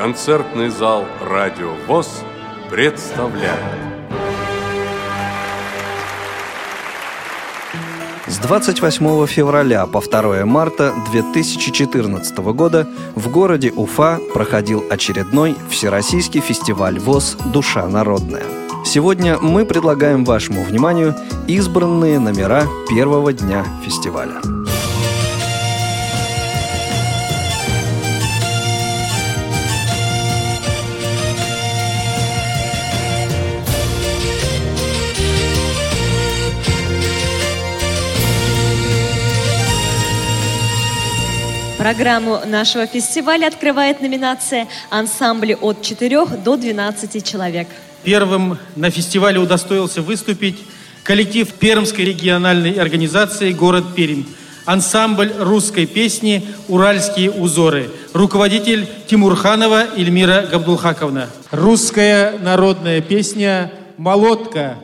концертный зал «Радио ВОЗ» представляет. С 28 февраля по 2 марта 2014 года в городе Уфа проходил очередной Всероссийский фестиваль ВОЗ «Душа народная». Сегодня мы предлагаем вашему вниманию избранные номера первого дня фестиваля. Программу нашего фестиваля открывает номинация «Ансамбли от 4 до 12 человек». Первым на фестивале удостоился выступить коллектив Пермской региональной организации «Город Пермь». Ансамбль русской песни «Уральские узоры». Руководитель Тимурханова Эльмира Габдулхаковна. Русская народная песня «Молотка»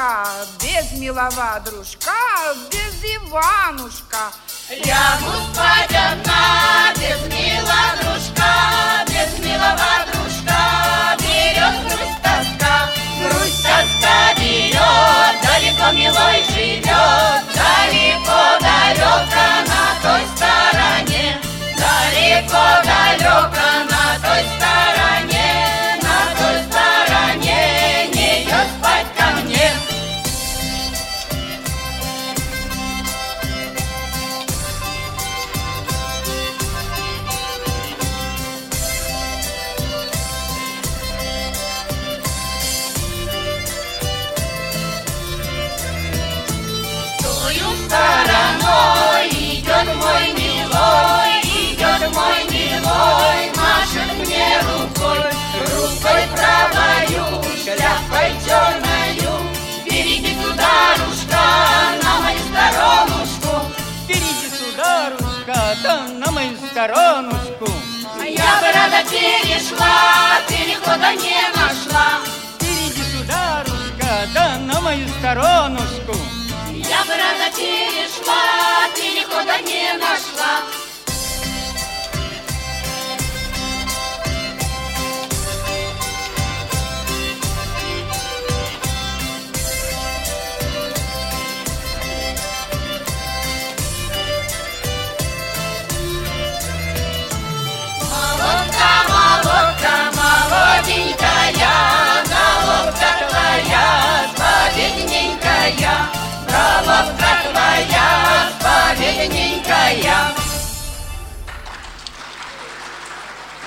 дружка, без милого дружка, без Иванушка. Лягу спать одна, без мила дружка, без милого дружка, берет грусть тоска, грусть тоска берет, далеко милой живет, далеко далеко на той стороне, далеко далеко на мою сторонушку. Я бы рада перешла, перехода не нашла. Берите, сударушка, да на мою сторонушку. Я бы рада перешла, перехода не нашла.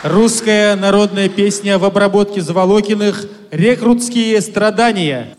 Русская народная песня в обработке Заволокиных «Рекрутские страдания».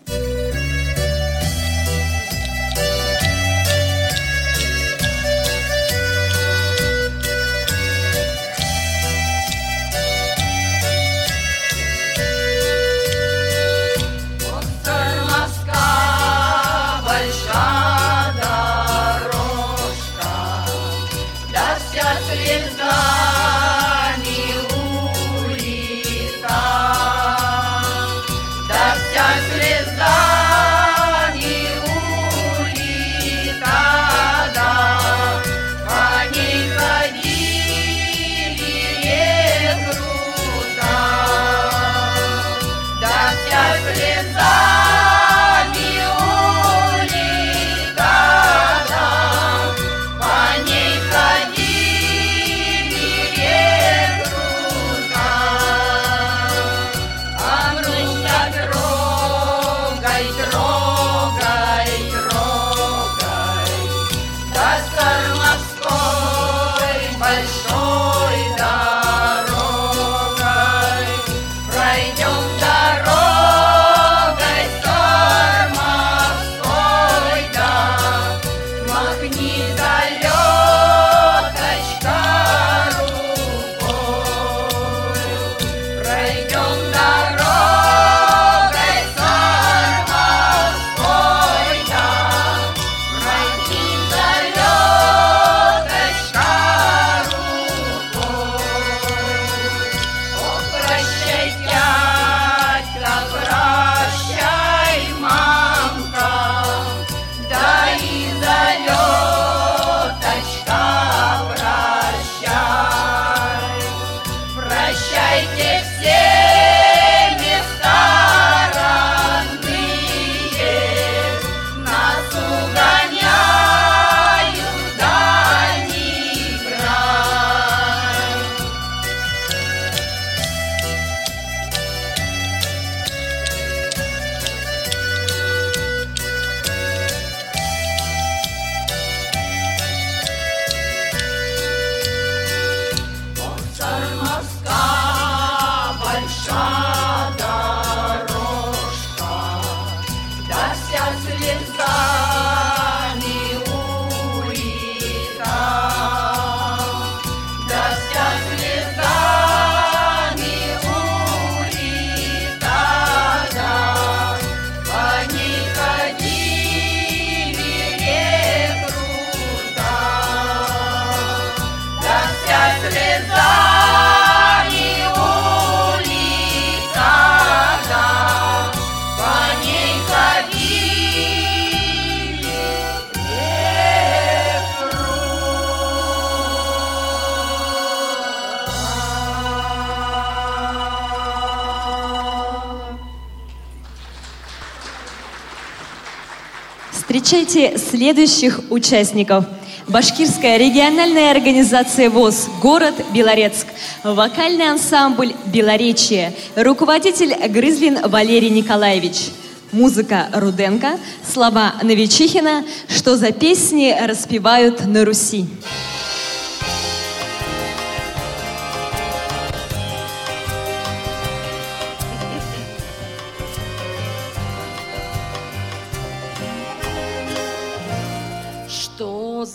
Встречайте следующих участников. Башкирская региональная организация ВОЗ, город Белорецк, вокальный ансамбль «Белоречие», руководитель Грызлин Валерий Николаевич, музыка Руденко, слова Новичихина, что за песни распевают на Руси.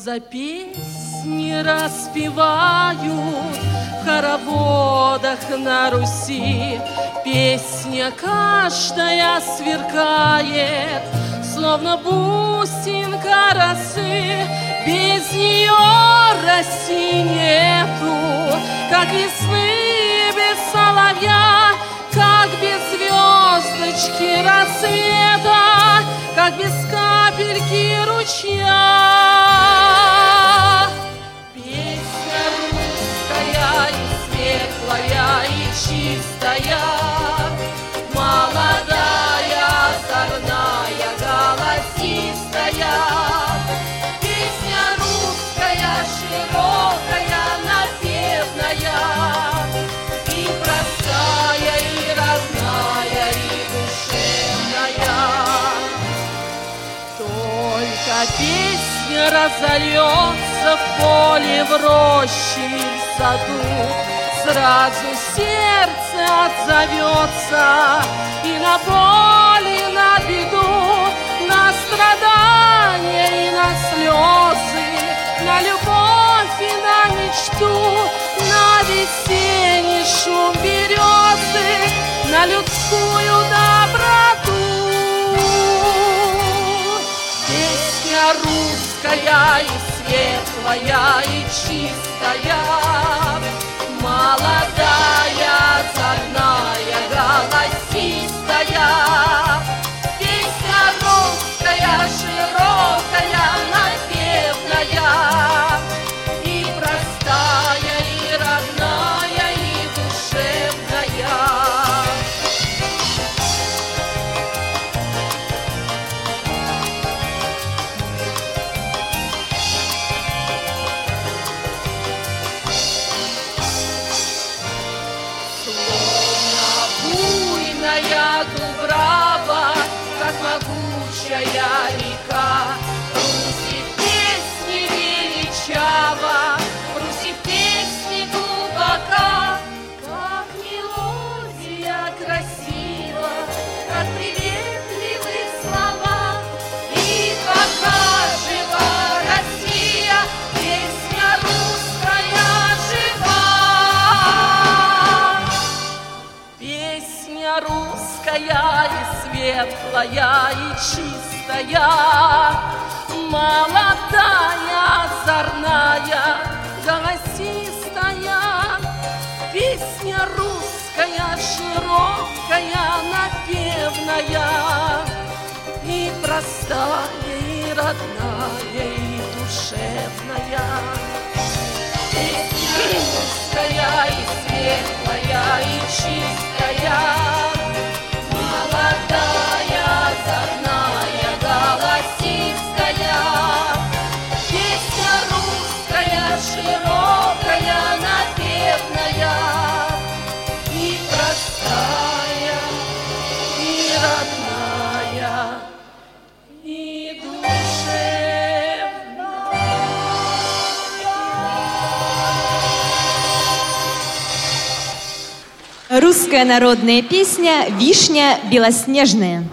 За песни распевают в хороводах на Руси? Песня каждая сверкает, словно бусинка росы. Без нее России нету, как весны без соловья, как без звездочки рассвета, как без капельки ручья. Песня русская и светлая и чистая, молодая, разольется в поле, в роще и в саду, сразу сердце отзовется И на боль, и на беду, на страдания и на слезы, на любовь и на мечту, на весенний шум березы, на людскую доброту. Песня русская и светлая и чистая, молодая, задная, светлая, и чистая, Молодая, озорная, голосистая. Песня русская, широкая, напевная, И простая, и родная, и душевная. Песня русская и светлая, и чистая, Русская народная песня «Вишня белоснежная».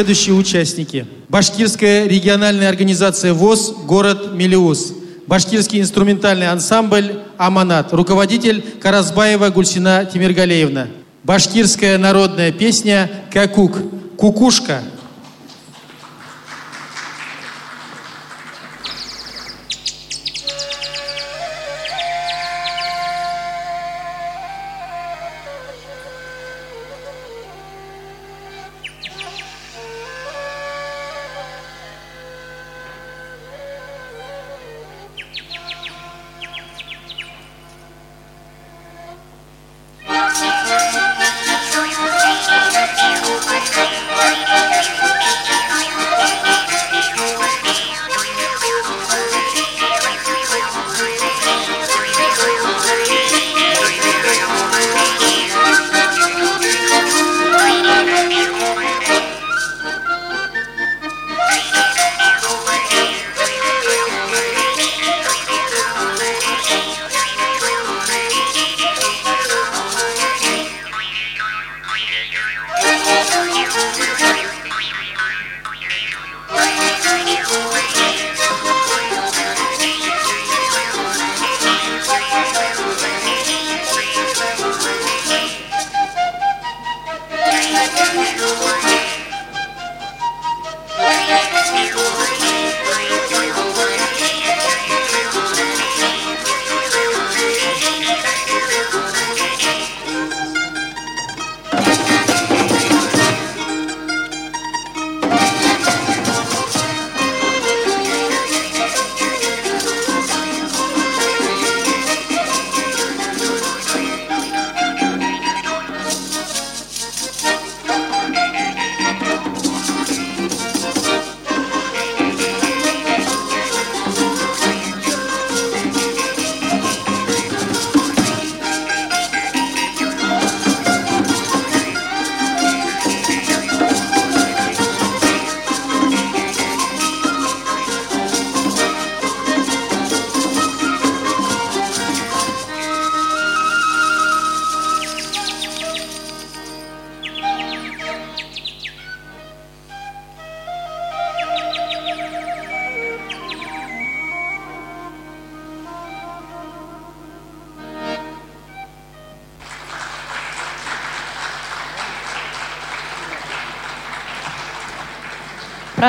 Следующие участники. Башкирская региональная организация ВОЗ, город Мелиус. Башкирский инструментальный ансамбль «Аманат». Руководитель Каразбаева Гульсина Тимиргалеевна. Башкирская народная песня «Какук». «Кукушка».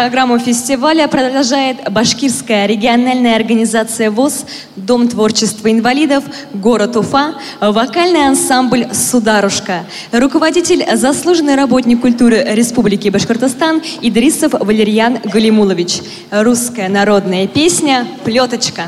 Программу фестиваля продолжает Башкирская региональная организация ВОЗ, Дом творчества инвалидов, город Уфа, вокальный ансамбль «Сударушка». Руководитель, заслуженный работник культуры Республики Башкортостан Идрисов Валерьян Галимулович. Русская народная песня «Плеточка».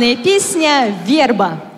Народная песня «Верба».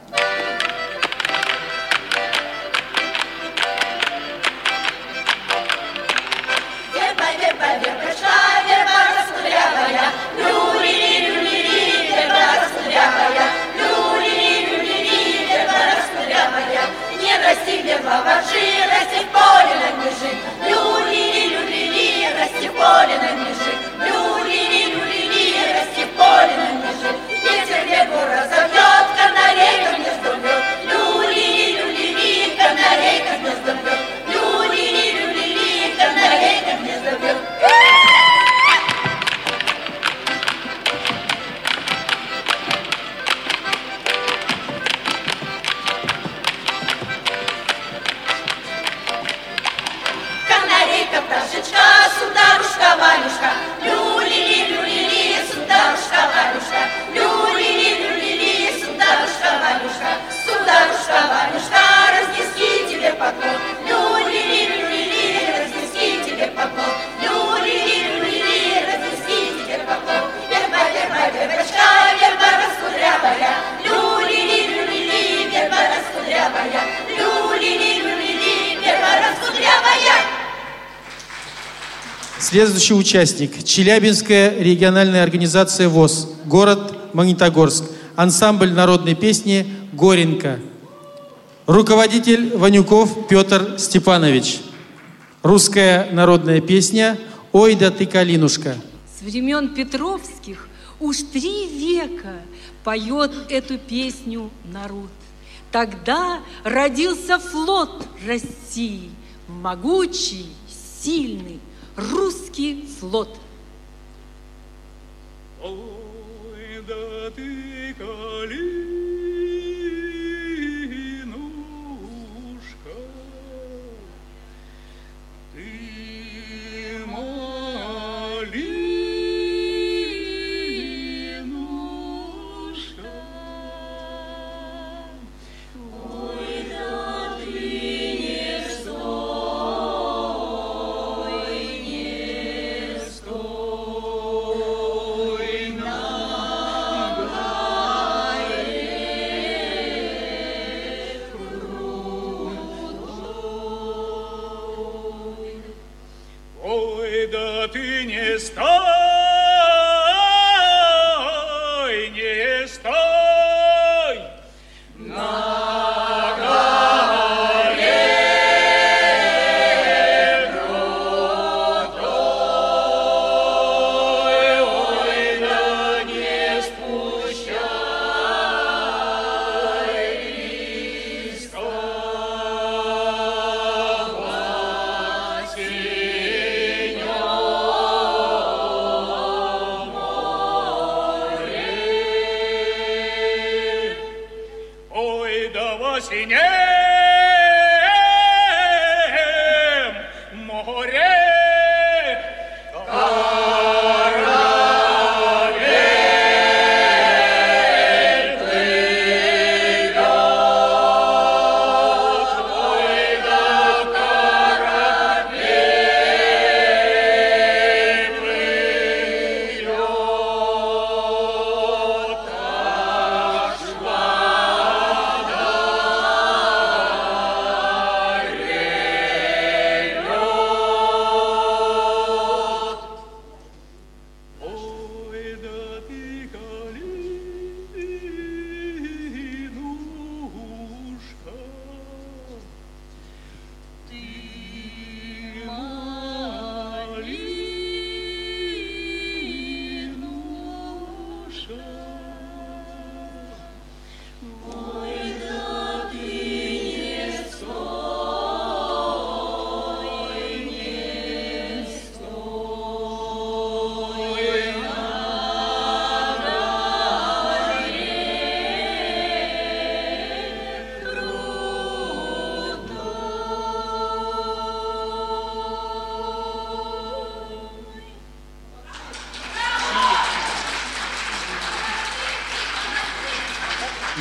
Следующий участник. Челябинская региональная организация ВОЗ. Город Магнитогорск. Ансамбль народной песни «Горенко». Руководитель Ванюков Петр Степанович. Русская народная песня «Ой да ты, калинушка». С времен Петровских уж три века поет эту песню народ. Тогда родился флот России, могучий, сильный русский флот. Ой, да ты, Калинушка,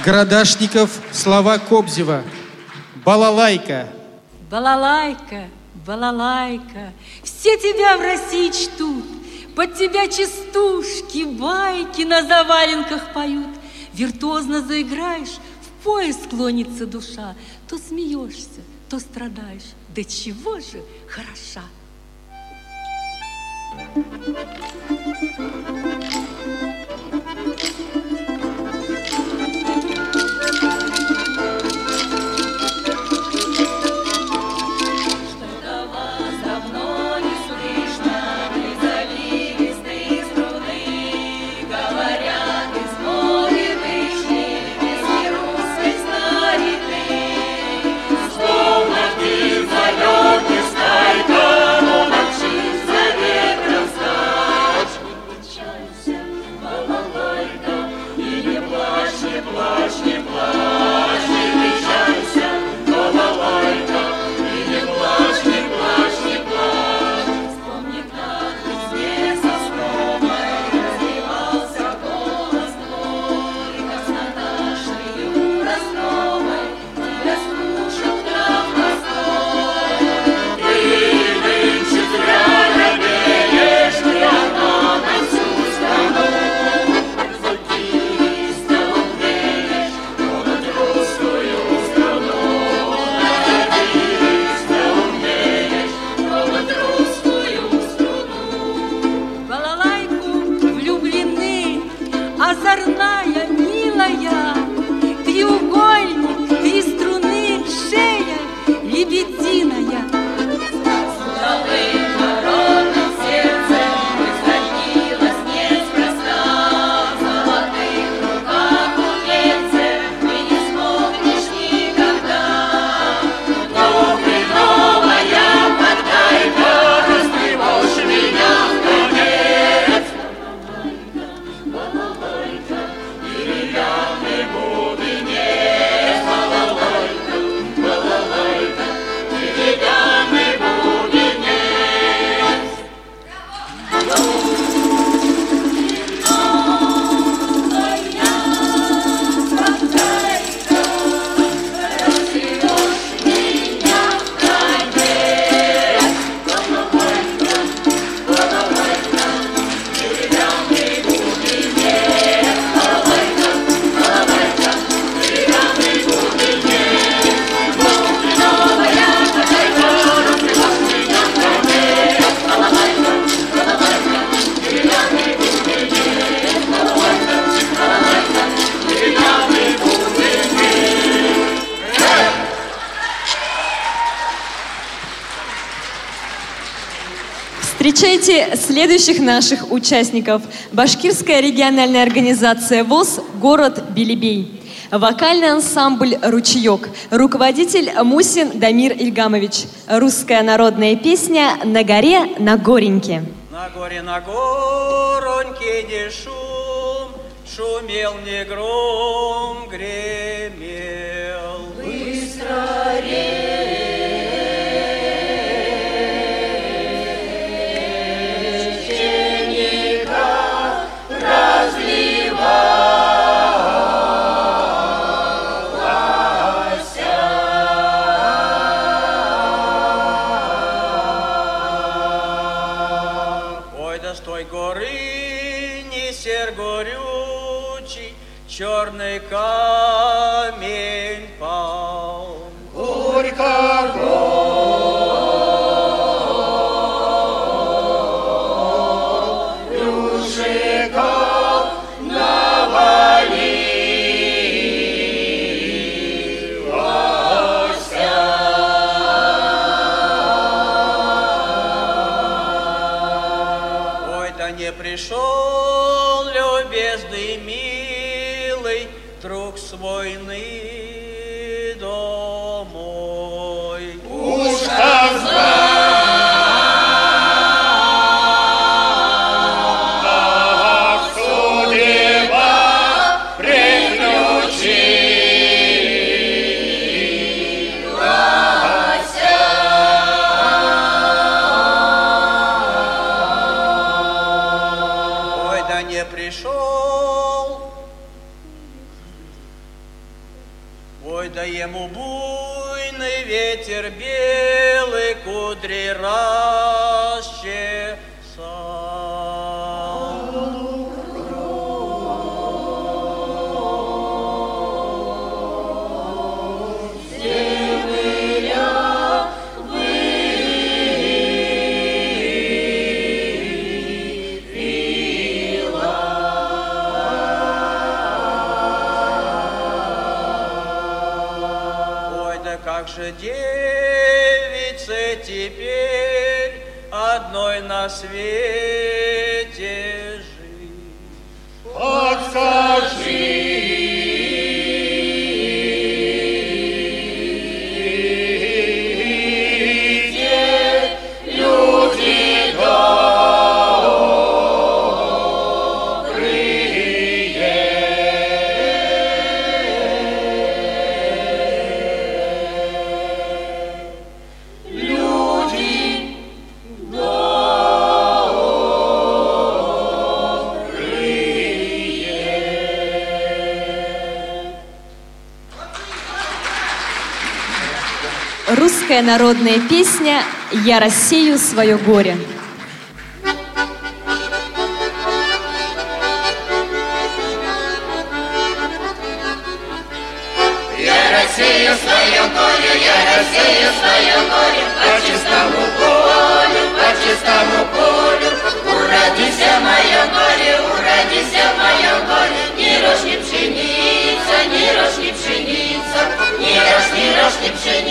Градашников, слова Кобзева. Балалайка. Балалайка, балалайка, все тебя в России чтут, под тебя частушки, байки на заваленках поют. Виртуозно заиграешь, в пояс склонится душа, то смеешься, то страдаешь. Да чего же хороша! следующих наших участников. Башкирская региональная организация ВОЗ «Город Белебей». Вокальный ансамбль «Ручеек». Руководитель Мусин Дамир Ильгамович. Русская народная песня «На горе, на гореньке». На горе, на гореньке не шум, Шумел не гром, гремел. Быстро речь. Serbia. Русская народная песня «Я рассею свое горе». Я рассею свое горе, я рассею свое горе. По чистому полю, по чистому полю. Уродися мое горе, уродися мое горе. Ни рожь, ни пшеница, ни рожь, ни пшеница. Ни рожь, ни рожь, ни пшеница,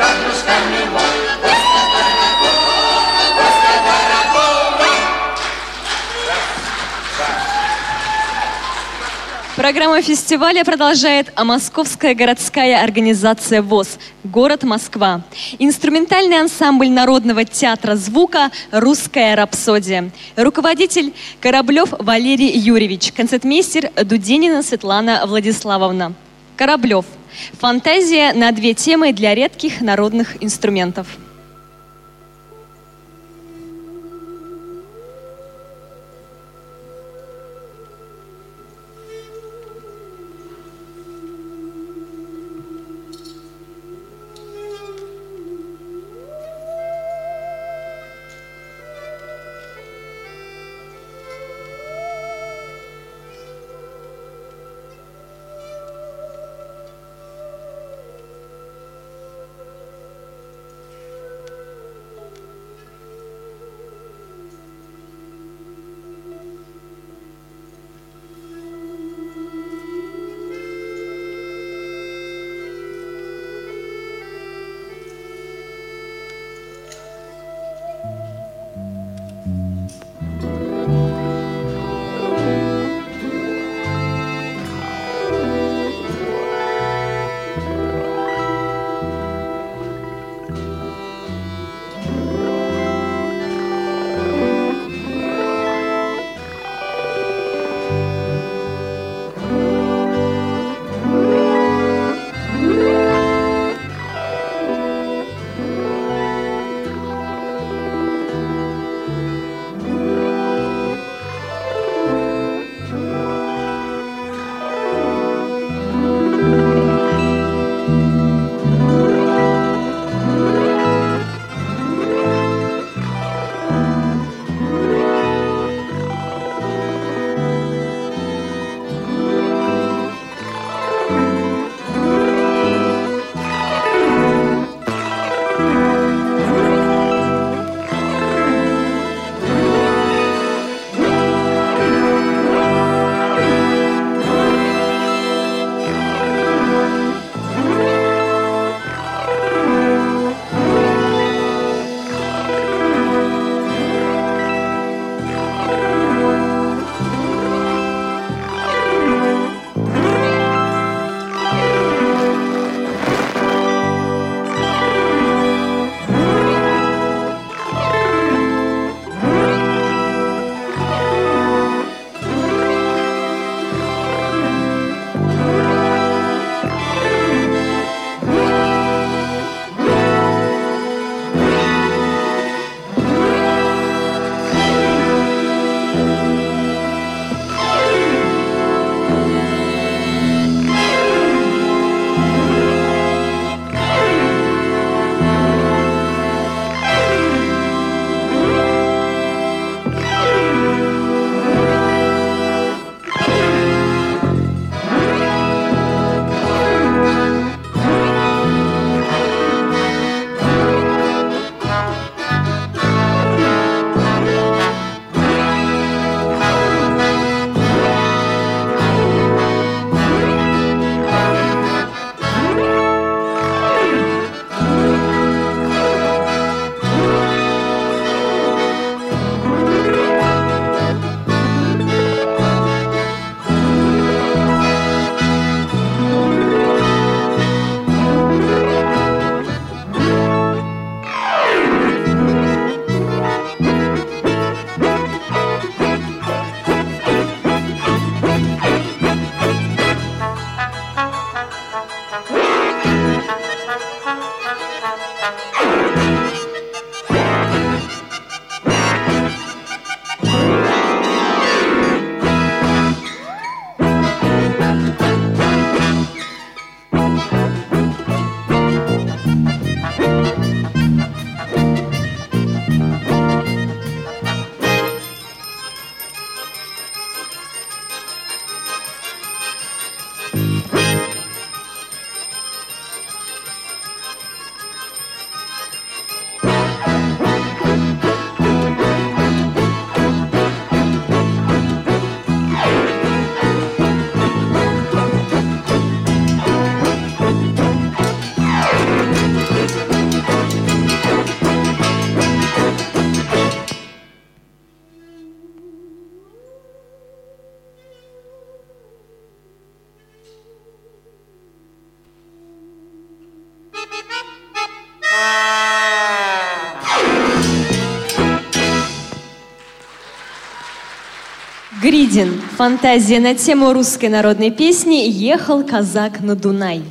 Программа фестиваля продолжает а Московская городская организация ВОЗ «Город Москва». Инструментальный ансамбль Народного театра звука «Русская рапсодия». Руководитель Кораблев Валерий Юрьевич. Концертмейстер Дудинина Светлана Владиславовна. Кораблев. Фантазия на две темы для редких народных инструментов. Фантазия на тему русской народной песни «Ехал казак на Дунай».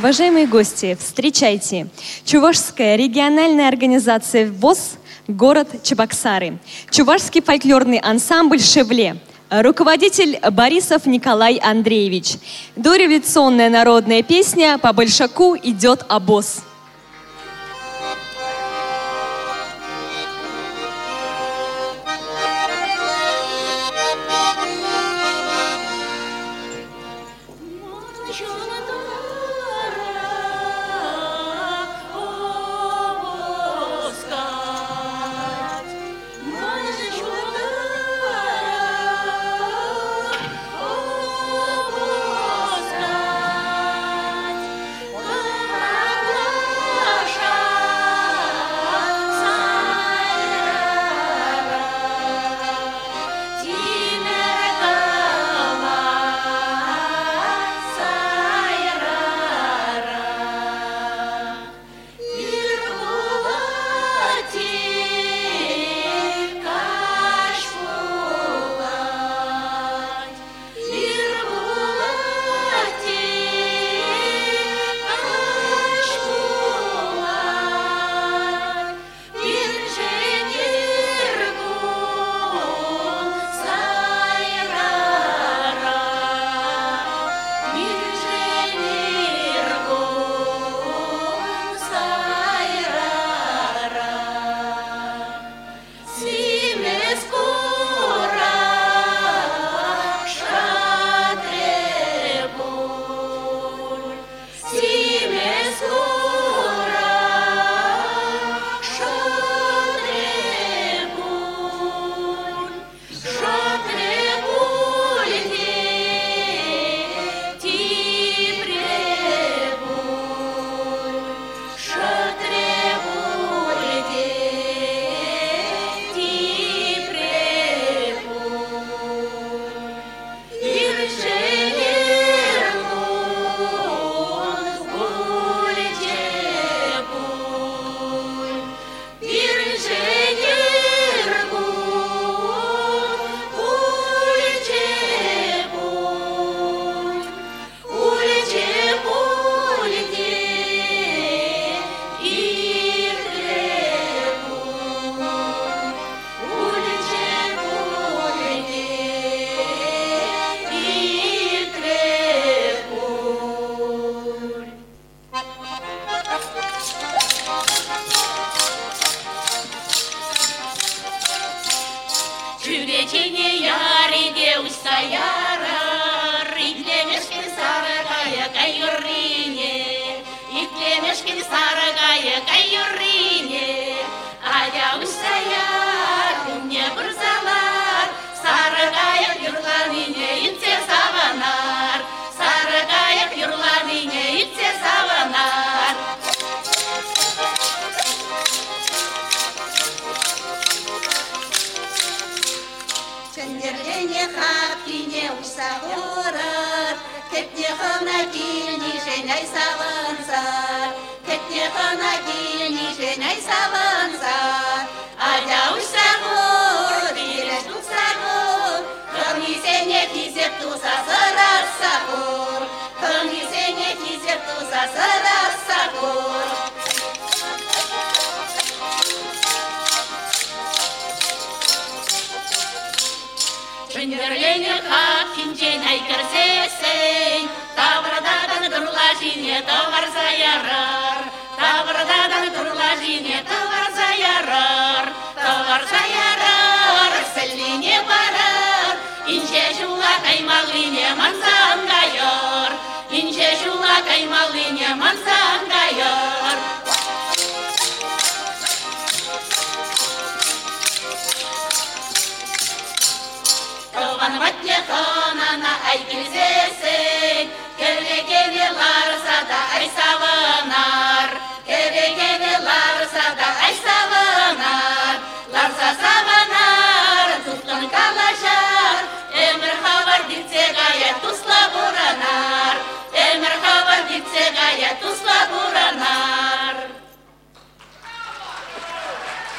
Уважаемые гости, встречайте. Чувашская региональная организация ВОЗ город Чебоксары. Чувашский фольклорный ансамбль «Шевле». Руководитель Борисов Николай Андреевич. Дореволюционная народная песня «По большаку идет обоз».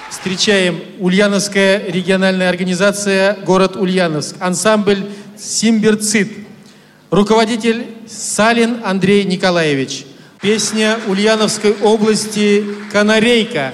Встречаем Ульяновская региональная организация «Город Ульяновск», ансамбль «Симберцит», руководитель Салин Андрей Николаевич. Песня Ульяновской области «Канарейка».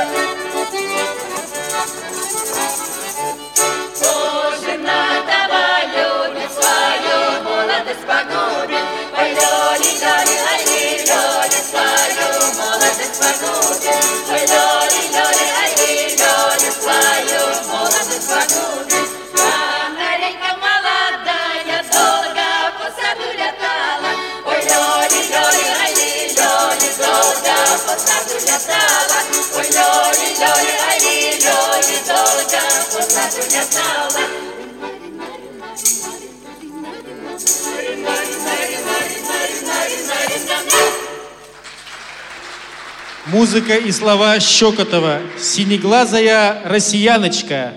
Музыка и слова Щекотова. «Синеглазая россияночка»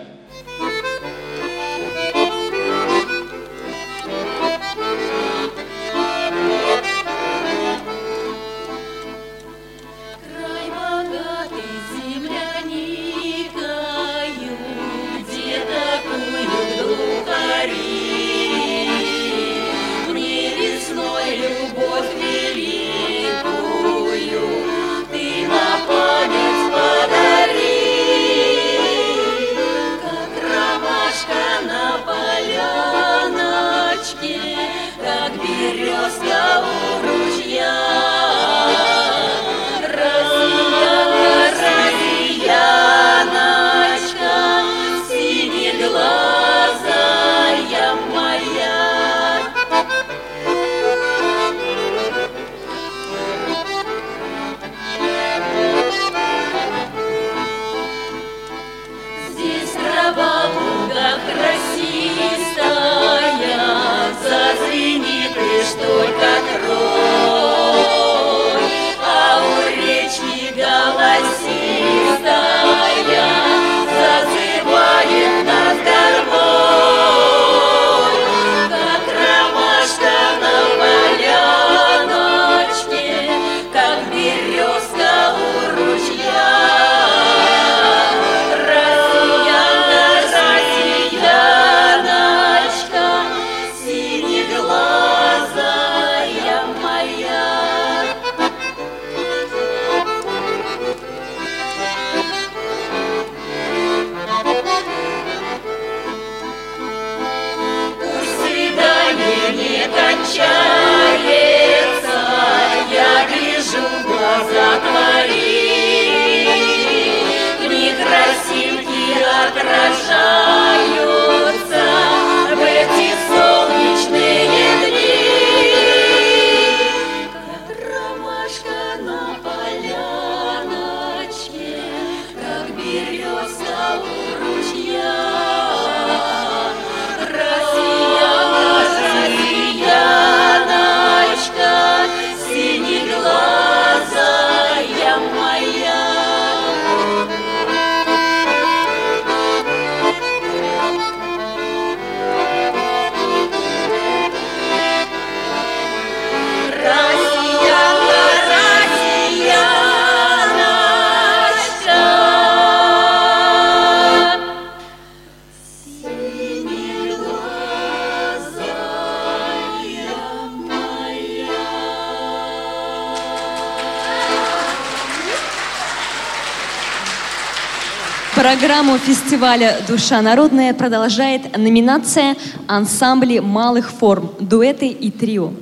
Программу фестиваля «Душа народная» продолжает номинация «Ансамбли малых форм. Дуэты и трио».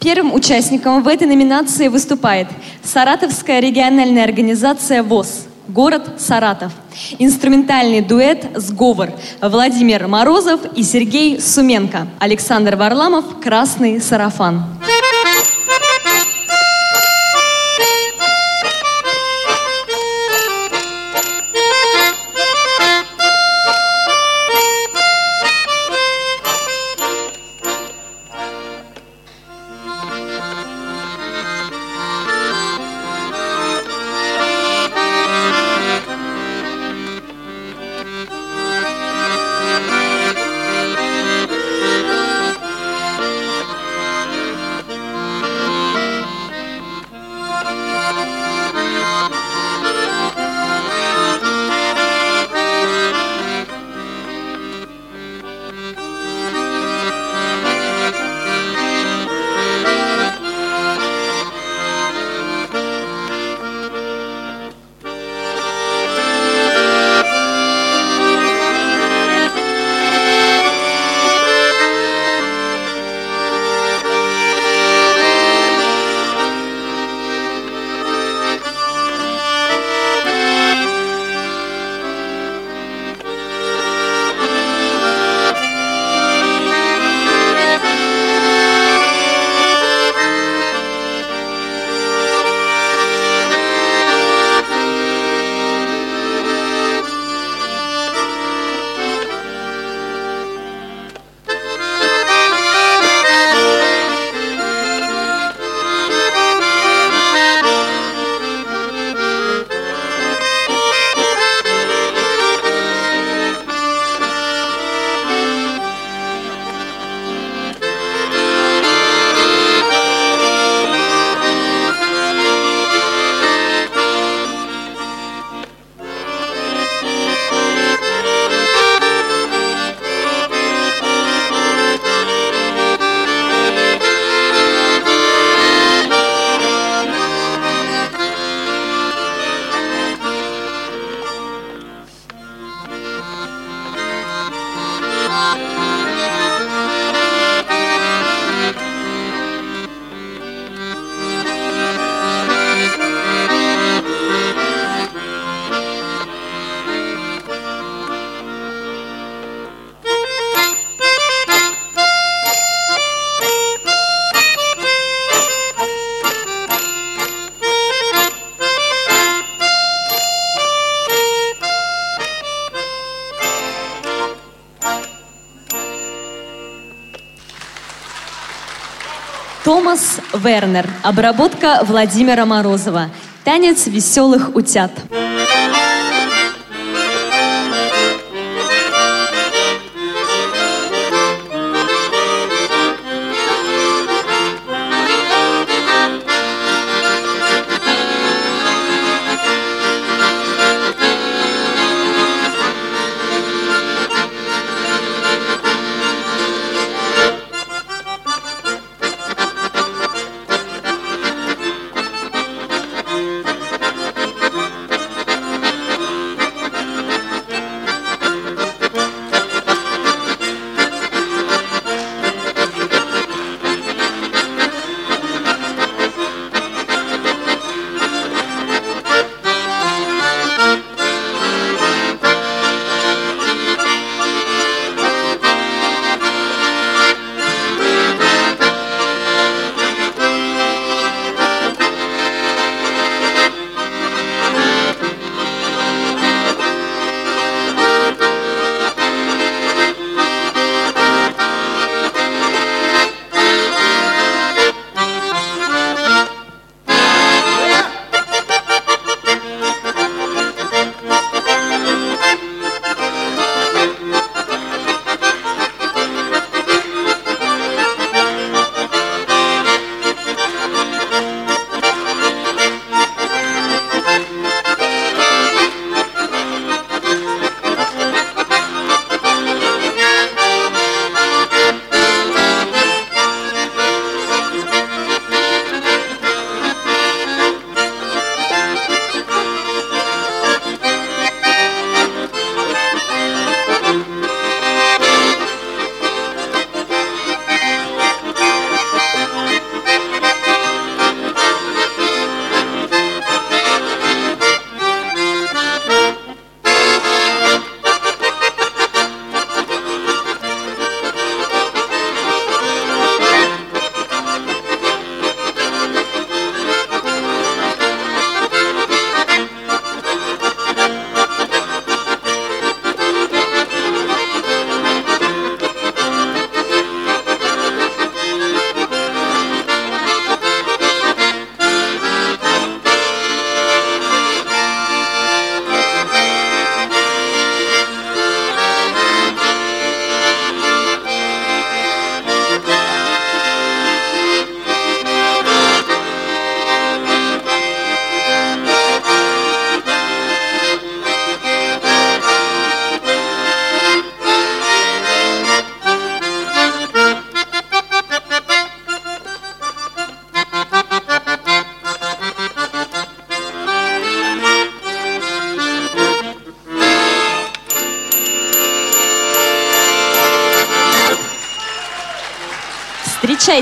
Первым участником в этой номинации выступает Саратовская региональная организация ВОЗ, город Саратов. Инструментальный дуэт «Сговор» Владимир Морозов и Сергей Суменко. Александр Варламов «Красный сарафан». Томас Вернер. Обработка Владимира Морозова. Танец веселых утят.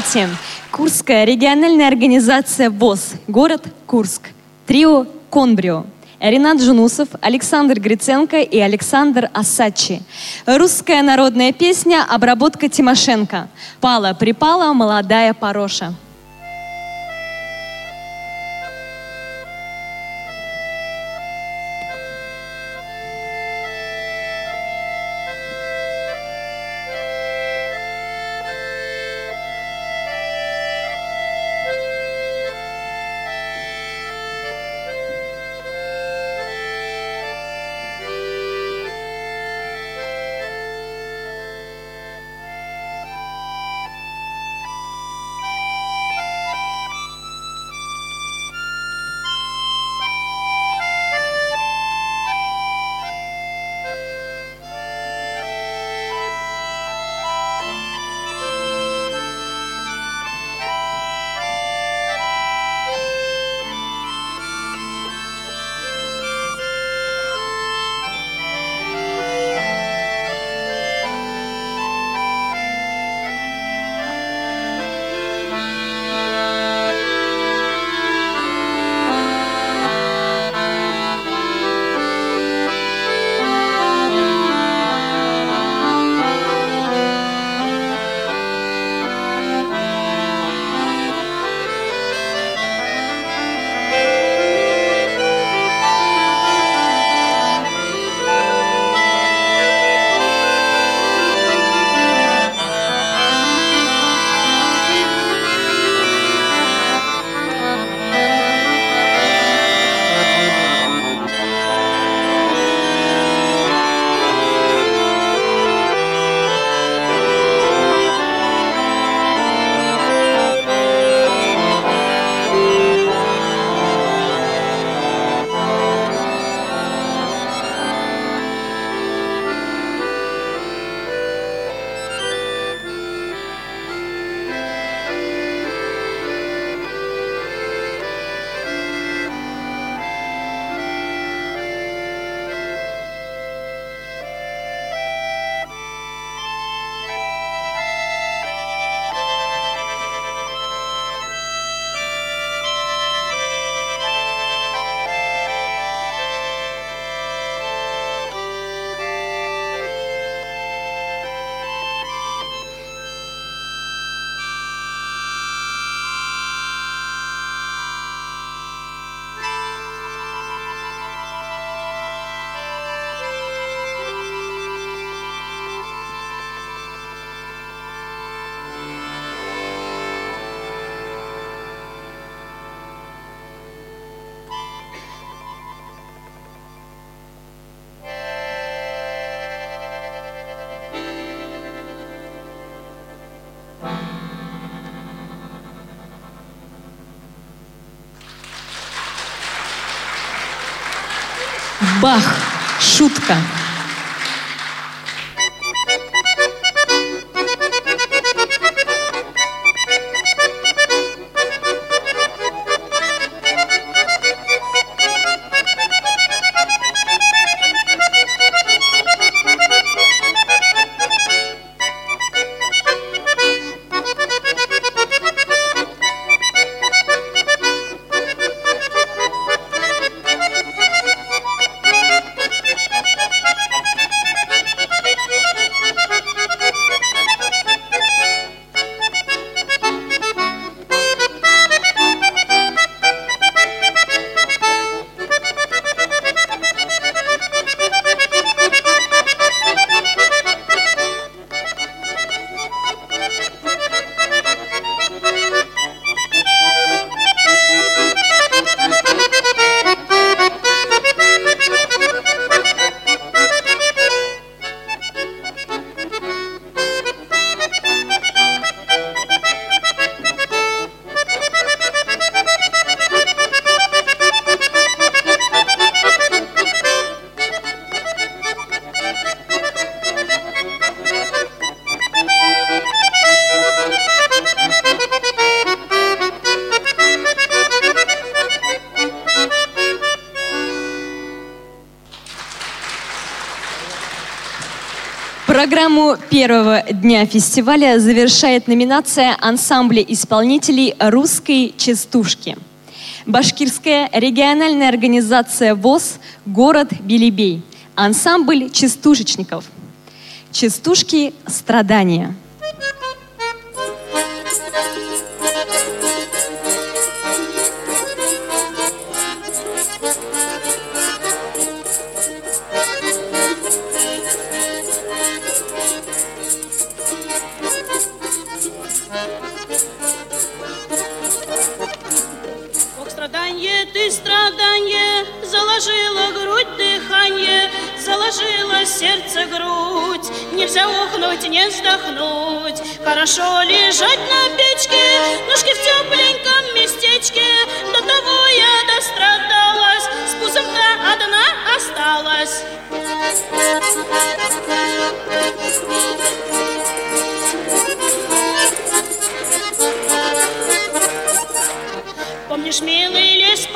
Встречайте! Курская региональная организация ВОЗ, город Курск, трио «Конбрио». Ренат Жунусов, Александр Гриценко и Александр Асачи. Русская народная песня «Обработка Тимошенко». Пала-припала молодая пороша. Бах! Шутка! Программу первого дня фестиваля завершает номинация ансамбля исполнителей русской частушки. Башкирская региональная организация ВОЗ «Город Белебей». Ансамбль частушечников. Частушки «Страдания». Заложила грудь дыхание, заложила сердце грудь, нельзя ухнуть, не вздохнуть. Хорошо лежать на печке, ножки в тепленьком местечке, до того я дострадалась, с пузом-то одна осталась. Помнишь, милый лес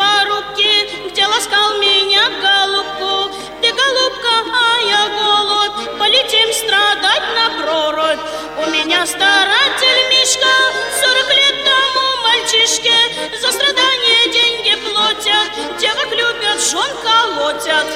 меня старатель Мишка, сорок лет тому мальчишке, за страдания деньги платят, девок любят, жен колотят.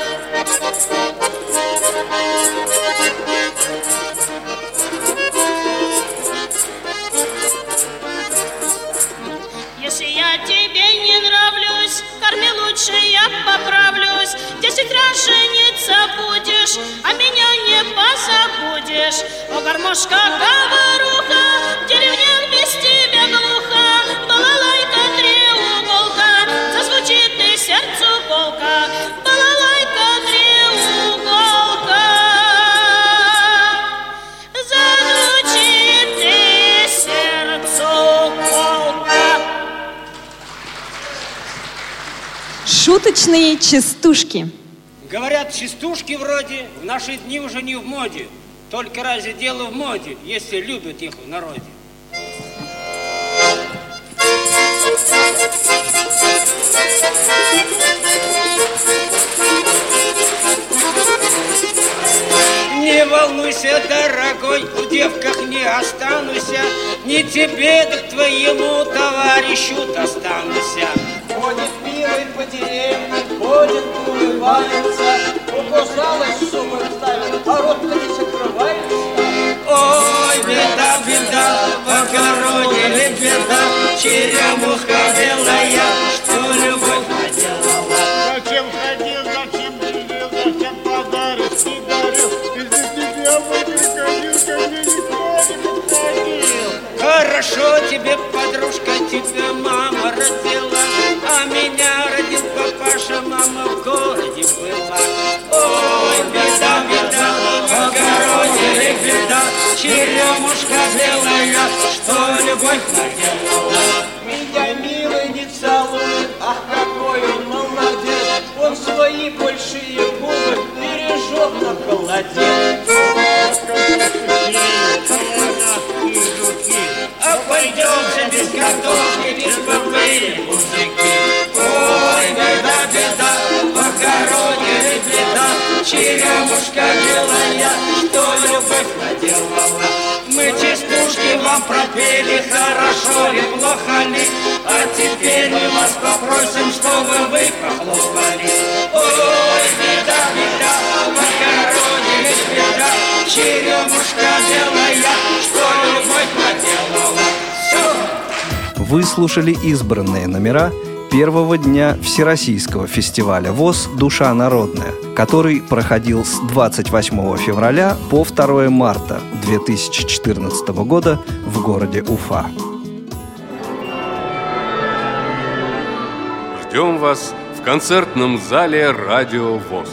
Если я тебе не нравлюсь, корми лучше, я поправлюсь. Десять раз жениться будешь, а меня не позабудешь. О, гармошка, говоруха, в деревне без тебя глухо. Балалайка, треуголка, зазвучит и сердцу голка. Шуточные частушки. Говорят, частушки вроде в наши дни уже не в моде. Только разве дело в моде, если любят их в народе? Не волнуйся, дорогой, в девках не останусь, Ни тебе, да к твоему товарищу достанусь. По деревне, ходит, улыбается, Укушалась, суммы ставит, а рот не закрывается. Ой, беда, беда, покоронили беда, черемуха белая, что любовь наделала. Зачем ходил, зачем делил, зачем подарочки дарил? Из-за тебя бы приходил, ко мне никто не подходил. Хорошо тебе, подружка, тебя мама родила, а меня родил папаша, мама в городе была. Ой, беда, беда, покоронили беда, черемушка белая, что любовь наделала. Меня милый не целует, ах, какой он молодец. Он свои большие губы бережет на холодец. А пойдемте без картошки, без попыли, мужики. Черемушка белая, что любовь наделала. Мы частушки вам пропели, хорошо ли, плохо ли, а теперь мы вас попросим, чтобы вы похлопали. Ой, беда, беда, похоронили беда, черемушка белая, что любовь наделала. Все. Вы слушали избранные номера первого дня Всероссийского фестиваля ВОЗ «Душа народная», который проходил с 28 февраля по 2 марта 2014 года в городе Уфа. Ждем вас в концертном зале «Радио ВОЗ».